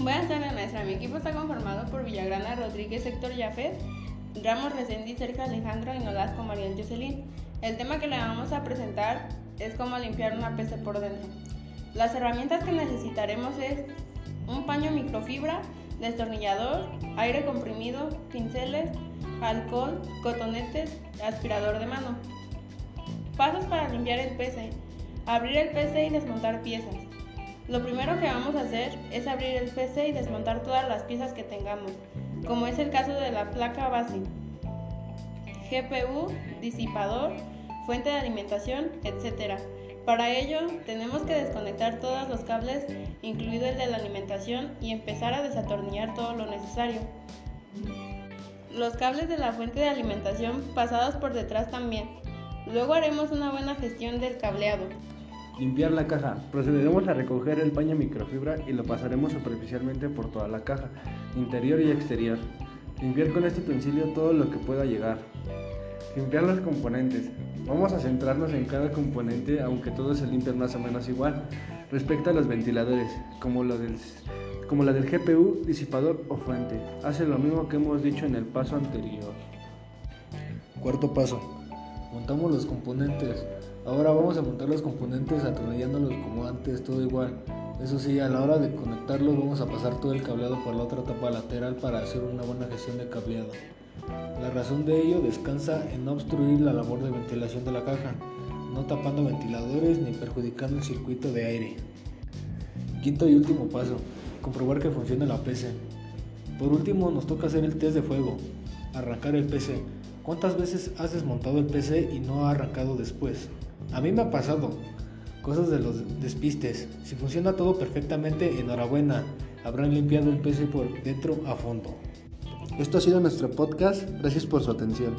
Buenas tardes, maestra. Mi equipo está conformado por Villagrana Rodríguez, Héctor Jafet, Ramos Resendi, Sergio Alejandro y Nolasco Mariel Jocelyn. El tema que le vamos a presentar es cómo limpiar una PC por dentro. Las herramientas que necesitaremos es un paño microfibra, destornillador, aire comprimido, pinceles, alcohol, cotonetes, aspirador de mano. Pasos para limpiar el PC. Abrir el PC y desmontar piezas. Lo primero que vamos a hacer es abrir el PC y desmontar todas las piezas que tengamos, como es el caso de la placa base, GPU, disipador, fuente de alimentación, etc. Para ello, tenemos que desconectar todos los cables, incluido el de la alimentación, y empezar a desatornillar todo lo necesario. Los cables de la fuente de alimentación pasados por detrás también. Luego haremos una buena gestión del cableado. Limpiar la caja. Procederemos a recoger el paño microfibra y lo pasaremos superficialmente por toda la caja, interior y exterior. Limpiar con este utensilio todo lo que pueda llegar. Limpiar los componentes. Vamos a centrarnos en cada componente, aunque todos se limpian más o menos igual. Respecto a los ventiladores, como, lo del, como la del GPU, disipador o fuente, hace lo mismo que hemos dicho en el paso anterior. Cuarto paso. Montamos los componentes. Ahora vamos a montar los componentes atornillándolos como antes, todo igual. Eso sí, a la hora de conectarlos vamos a pasar todo el cableado por la otra tapa lateral para hacer una buena gestión de cableado. La razón de ello descansa en no obstruir la labor de ventilación de la caja, no tapando ventiladores ni perjudicando el circuito de aire. Quinto y último paso, comprobar que funcione la PC. Por último nos toca hacer el test de fuego, arrancar el PC. ¿Cuántas veces has desmontado el PC y no ha arrancado después? A mí me ha pasado. Cosas de los despistes. Si funciona todo perfectamente, enhorabuena. Habrán limpiado el PC por dentro a fondo. Esto ha sido nuestro podcast. Gracias por su atención.